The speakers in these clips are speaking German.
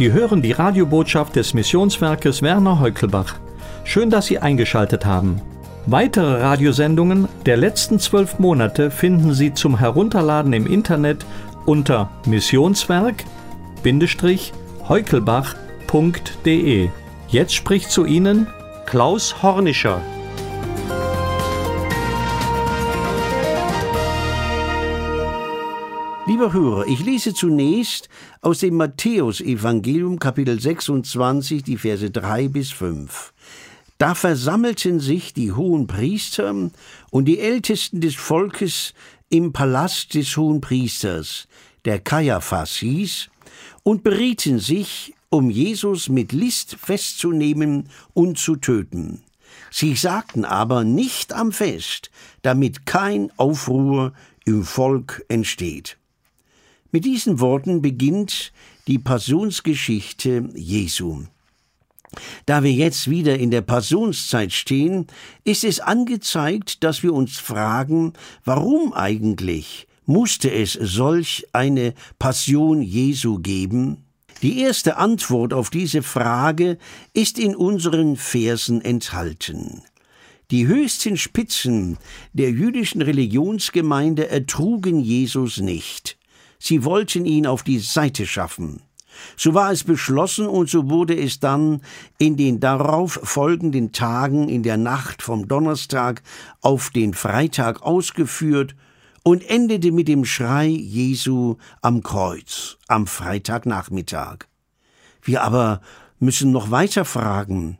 Sie hören die Radiobotschaft des Missionswerkes Werner Heukelbach. Schön, dass Sie eingeschaltet haben. Weitere Radiosendungen der letzten zwölf Monate finden Sie zum Herunterladen im Internet unter missionswerk-heukelbach.de. Jetzt spricht zu Ihnen Klaus Hornischer. Lieber Hörer, ich lese zunächst aus dem Matthäusevangelium Kapitel 26 die Verse 3 bis 5. Da versammelten sich die hohen Priester und die Ältesten des Volkes im Palast des hohen Priesters, der Kaiaphas hieß, und berieten sich, um Jesus mit List festzunehmen und zu töten. Sie sagten aber nicht am Fest, damit kein Aufruhr im Volk entsteht. Mit diesen Worten beginnt die Passionsgeschichte Jesu. Da wir jetzt wieder in der Passionszeit stehen, ist es angezeigt, dass wir uns fragen, warum eigentlich musste es solch eine Passion Jesu geben? Die erste Antwort auf diese Frage ist in unseren Versen enthalten. Die höchsten Spitzen der jüdischen Religionsgemeinde ertrugen Jesus nicht. Sie wollten ihn auf die Seite schaffen. So war es beschlossen und so wurde es dann in den darauf folgenden Tagen in der Nacht vom Donnerstag auf den Freitag ausgeführt und endete mit dem Schrei Jesu am Kreuz am Freitagnachmittag. Wir aber müssen noch weiter fragen,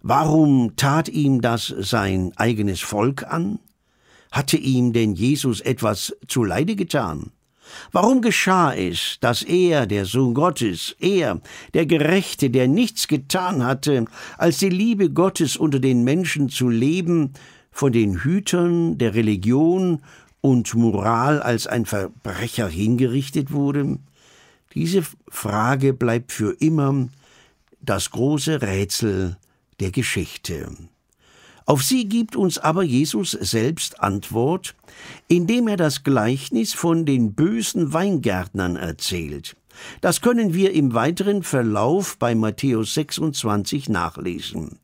warum tat ihm das sein eigenes Volk an? Hatte ihm denn Jesus etwas zuleide getan? Warum geschah es, dass er, der Sohn Gottes, er, der Gerechte, der nichts getan hatte, als die Liebe Gottes unter den Menschen zu leben, von den Hütern der Religion und Moral als ein Verbrecher hingerichtet wurde? Diese Frage bleibt für immer das große Rätsel der Geschichte. Auf sie gibt uns aber Jesus selbst Antwort, indem er das Gleichnis von den bösen Weingärtnern erzählt. Das können wir im weiteren Verlauf bei Matthäus 26 nachlesen.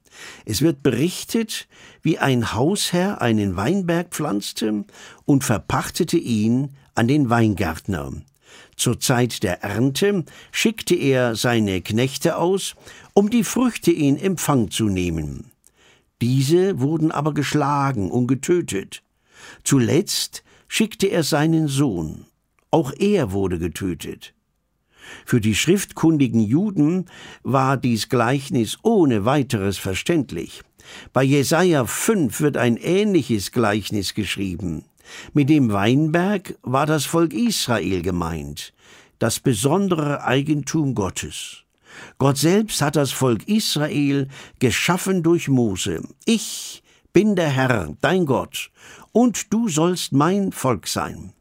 Es wird berichtet, wie ein Hausherr einen Weinberg pflanzte und verpachtete ihn an den Weingärtner. Zur Zeit der Ernte schickte er seine Knechte aus, um die Früchte in Empfang zu nehmen. Diese wurden aber geschlagen und getötet. Zuletzt schickte er seinen Sohn. Auch er wurde getötet. Für die schriftkundigen Juden war dies Gleichnis ohne weiteres verständlich. Bei Jesaja 5 wird ein ähnliches Gleichnis geschrieben. Mit dem Weinberg war das Volk Israel gemeint, das besondere Eigentum Gottes. Gott selbst hat das Volk Israel geschaffen durch Mose. Ich bin der Herr, dein Gott, und du sollst mein Volk sein.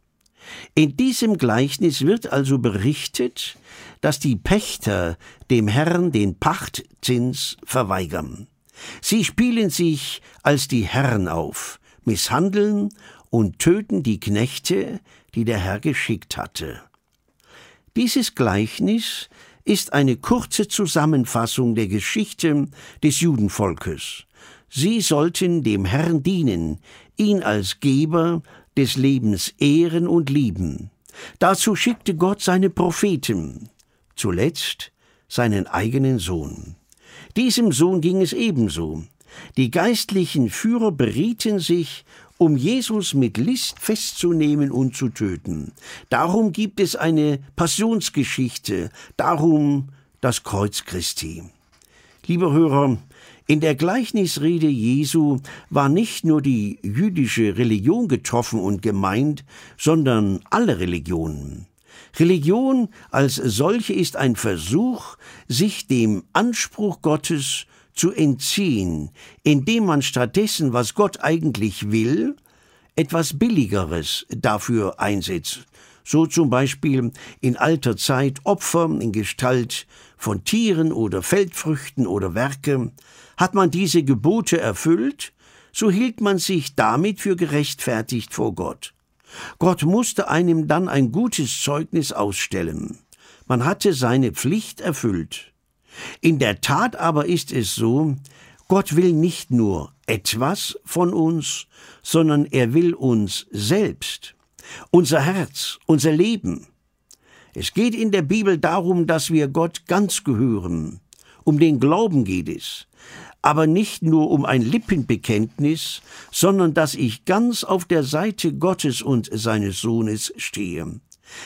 In diesem Gleichnis wird also berichtet, dass die Pächter dem Herrn den Pachtzins verweigern. Sie spielen sich als die Herren auf, misshandeln und töten die Knechte, die der Herr geschickt hatte. Dieses Gleichnis ist eine kurze Zusammenfassung der Geschichte des Judenvolkes. Sie sollten dem Herrn dienen, ihn als Geber des Lebens ehren und lieben. Dazu schickte Gott seine Propheten, zuletzt seinen eigenen Sohn. Diesem Sohn ging es ebenso. Die geistlichen Führer berieten sich um Jesus mit List festzunehmen und zu töten. Darum gibt es eine Passionsgeschichte, darum das Kreuz Christi. Liebe Hörer, in der Gleichnisrede Jesu war nicht nur die jüdische Religion getroffen und gemeint, sondern alle Religionen. Religion als solche ist ein Versuch, sich dem Anspruch Gottes zu entziehen, indem man stattdessen, was Gott eigentlich will, etwas Billigeres dafür einsetzt. So zum Beispiel in alter Zeit Opfer in Gestalt von Tieren oder Feldfrüchten oder Werke. Hat man diese Gebote erfüllt, so hielt man sich damit für gerechtfertigt vor Gott. Gott musste einem dann ein gutes Zeugnis ausstellen. Man hatte seine Pflicht erfüllt. In der Tat aber ist es so, Gott will nicht nur etwas von uns, sondern er will uns selbst, unser Herz, unser Leben. Es geht in der Bibel darum, dass wir Gott ganz gehören. Um den Glauben geht es. Aber nicht nur um ein Lippenbekenntnis, sondern dass ich ganz auf der Seite Gottes und seines Sohnes stehe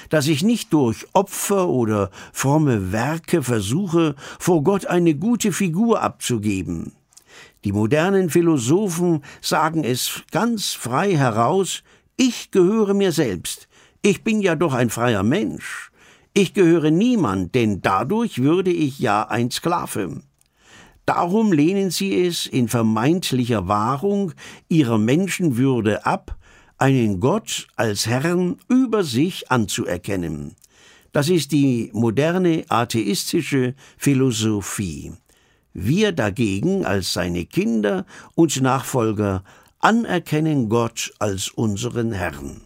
dass ich nicht durch Opfer oder fromme Werke versuche, vor Gott eine gute Figur abzugeben. Die modernen Philosophen sagen es ganz frei heraus, ich gehöre mir selbst, ich bin ja doch ein freier Mensch, ich gehöre niemand, denn dadurch würde ich ja ein Sklave. Darum lehnen sie es in vermeintlicher Wahrung ihrer Menschenwürde ab, einen Gott als Herrn über sich anzuerkennen. Das ist die moderne atheistische Philosophie. Wir dagegen als seine Kinder und Nachfolger anerkennen Gott als unseren Herrn.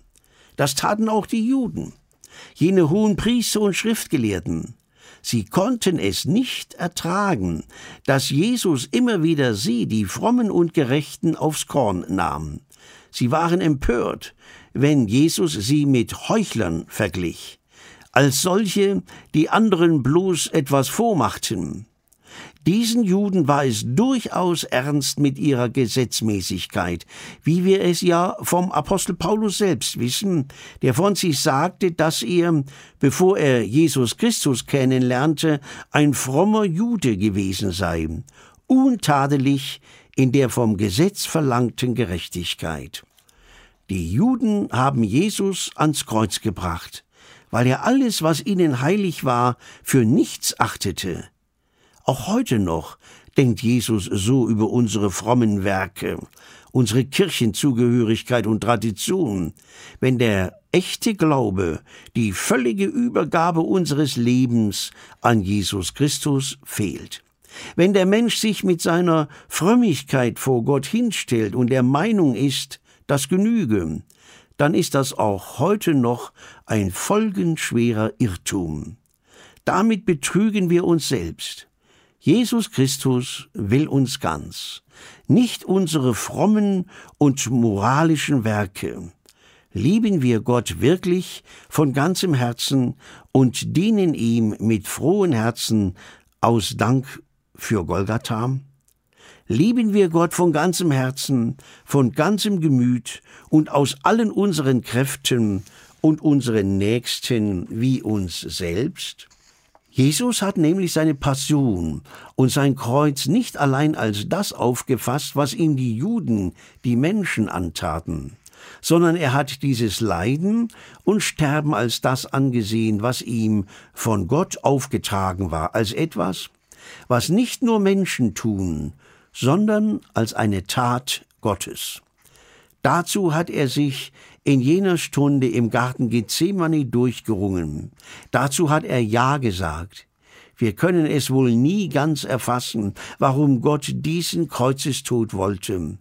Das taten auch die Juden, jene hohen Priester und Schriftgelehrten. Sie konnten es nicht ertragen, dass Jesus immer wieder sie, die Frommen und Gerechten, aufs Korn nahm. Sie waren empört, wenn Jesus sie mit Heuchlern verglich, als solche, die anderen bloß etwas vormachten. Diesen Juden war es durchaus ernst mit ihrer Gesetzmäßigkeit, wie wir es ja vom Apostel Paulus selbst wissen, der von sich sagte, dass er, bevor er Jesus Christus kennenlernte, ein frommer Jude gewesen sei, untadelig in der vom Gesetz verlangten Gerechtigkeit. Die Juden haben Jesus ans Kreuz gebracht, weil er alles, was ihnen heilig war, für nichts achtete. Auch heute noch denkt Jesus so über unsere frommen Werke, unsere Kirchenzugehörigkeit und Tradition, wenn der echte Glaube, die völlige Übergabe unseres Lebens an Jesus Christus fehlt. Wenn der Mensch sich mit seiner Frömmigkeit vor Gott hinstellt und der Meinung ist, das genüge, dann ist das auch heute noch ein folgenschwerer Irrtum. Damit betrügen wir uns selbst. Jesus Christus will uns ganz, nicht unsere frommen und moralischen Werke. Lieben wir Gott wirklich von ganzem Herzen und dienen ihm mit frohen Herzen aus Dank für Golgatha? Lieben wir Gott von ganzem Herzen, von ganzem Gemüt und aus allen unseren Kräften und unseren Nächsten wie uns selbst? Jesus hat nämlich seine Passion und sein Kreuz nicht allein als das aufgefasst, was ihm die Juden, die Menschen antaten, sondern er hat dieses Leiden und Sterben als das angesehen, was ihm von Gott aufgetragen war, als etwas, was nicht nur Menschen tun, sondern als eine Tat Gottes. Dazu hat er sich in jener Stunde im Garten Gethsemane durchgerungen. Dazu hat er Ja gesagt. Wir können es wohl nie ganz erfassen, warum Gott diesen Kreuzestod wollte.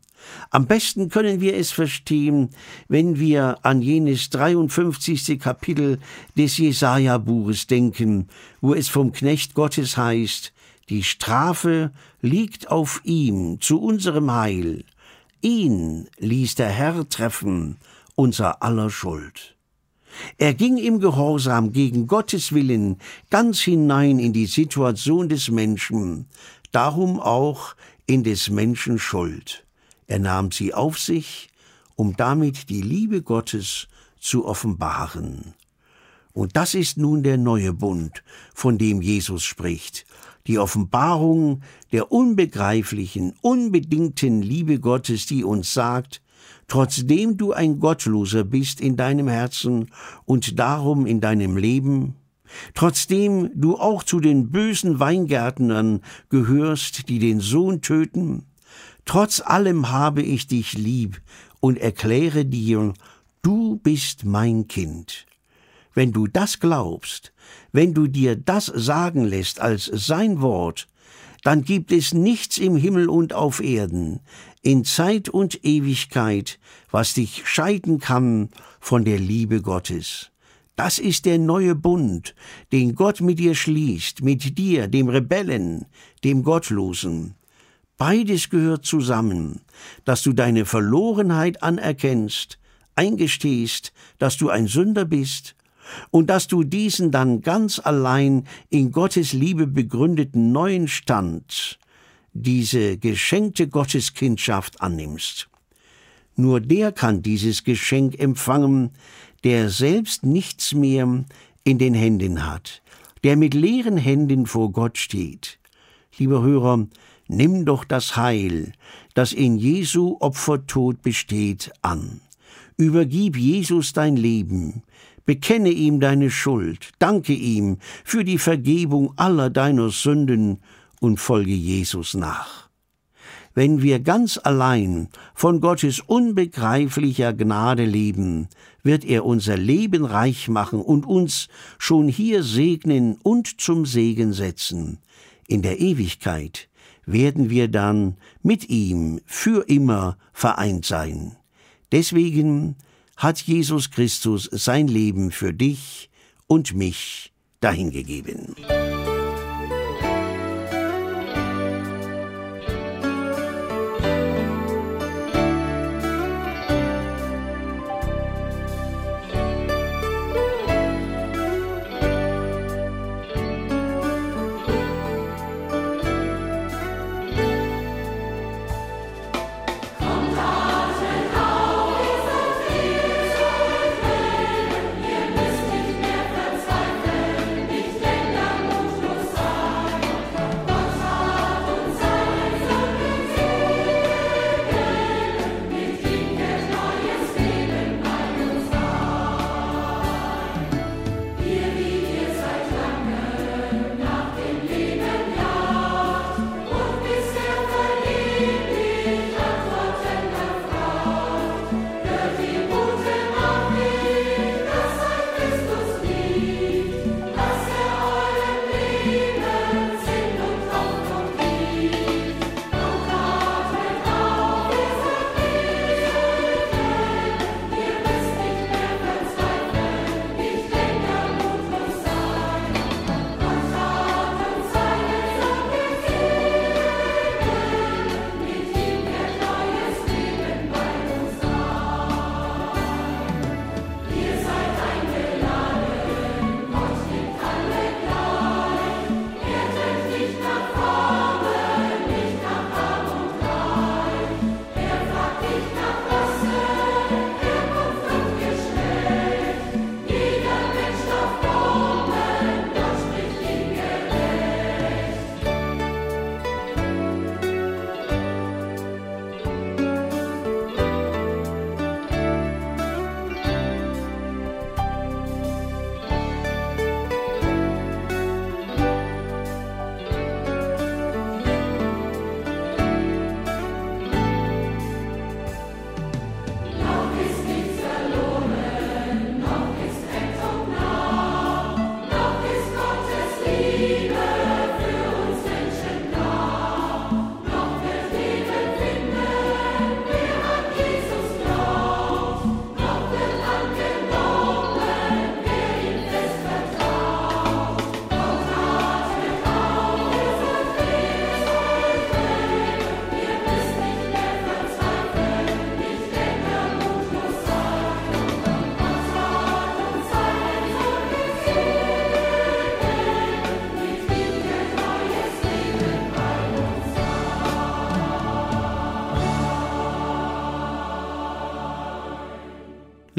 Am besten können wir es verstehen, wenn wir an jenes 53. Kapitel des Jesaja-Buches denken, wo es vom Knecht Gottes heißt, die Strafe liegt auf ihm zu unserem Heil. Ihn ließ der Herr treffen, unser aller Schuld. Er ging im Gehorsam gegen Gottes Willen ganz hinein in die Situation des Menschen, darum auch in des Menschen Schuld. Er nahm sie auf sich, um damit die Liebe Gottes zu offenbaren. Und das ist nun der neue Bund, von dem Jesus spricht, die Offenbarung der unbegreiflichen, unbedingten Liebe Gottes, die uns sagt, trotzdem du ein Gottloser bist in deinem Herzen und darum in deinem Leben, trotzdem du auch zu den bösen Weingärtnern gehörst, die den Sohn töten, trotz allem habe ich dich lieb und erkläre dir, du bist mein Kind. Wenn du das glaubst, wenn du dir das sagen lässt als sein Wort, dann gibt es nichts im Himmel und auf Erden, in Zeit und Ewigkeit, was dich scheiden kann von der Liebe Gottes. Das ist der neue Bund, den Gott mit dir schließt, mit dir, dem Rebellen, dem Gottlosen. Beides gehört zusammen, dass du deine Verlorenheit anerkennst, eingestehst, dass du ein Sünder bist und dass du diesen dann ganz allein in Gottes Liebe begründeten neuen Stand, diese geschenkte Gotteskindschaft annimmst. Nur der kann dieses Geschenk empfangen, der selbst nichts mehr in den Händen hat, der mit leeren Händen vor Gott steht. Lieber Hörer, nimm doch das Heil, das in Jesu Opfertod besteht, an. Übergib Jesus dein Leben, bekenne ihm deine Schuld, danke ihm für die Vergebung aller deiner Sünden und folge Jesus nach. Wenn wir ganz allein von Gottes unbegreiflicher Gnade leben, wird er unser Leben reich machen und uns schon hier segnen und zum Segen setzen. In der Ewigkeit werden wir dann mit ihm für immer vereint sein. Deswegen hat Jesus Christus sein Leben für dich und mich dahingegeben.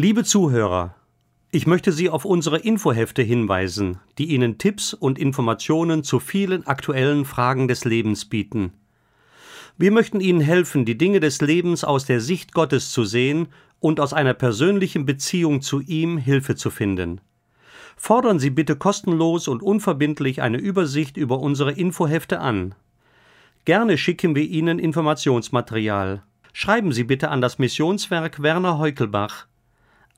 Liebe Zuhörer, ich möchte Sie auf unsere Infohefte hinweisen, die Ihnen Tipps und Informationen zu vielen aktuellen Fragen des Lebens bieten. Wir möchten Ihnen helfen, die Dinge des Lebens aus der Sicht Gottes zu sehen und aus einer persönlichen Beziehung zu ihm Hilfe zu finden. Fordern Sie bitte kostenlos und unverbindlich eine Übersicht über unsere Infohefte an. Gerne schicken wir Ihnen Informationsmaterial. Schreiben Sie bitte an das Missionswerk Werner Heukelbach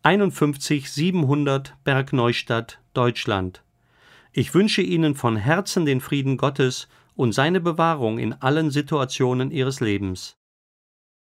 51 700 Bergneustadt, Deutschland. Ich wünsche Ihnen von Herzen den Frieden Gottes und seine Bewahrung in allen Situationen Ihres Lebens.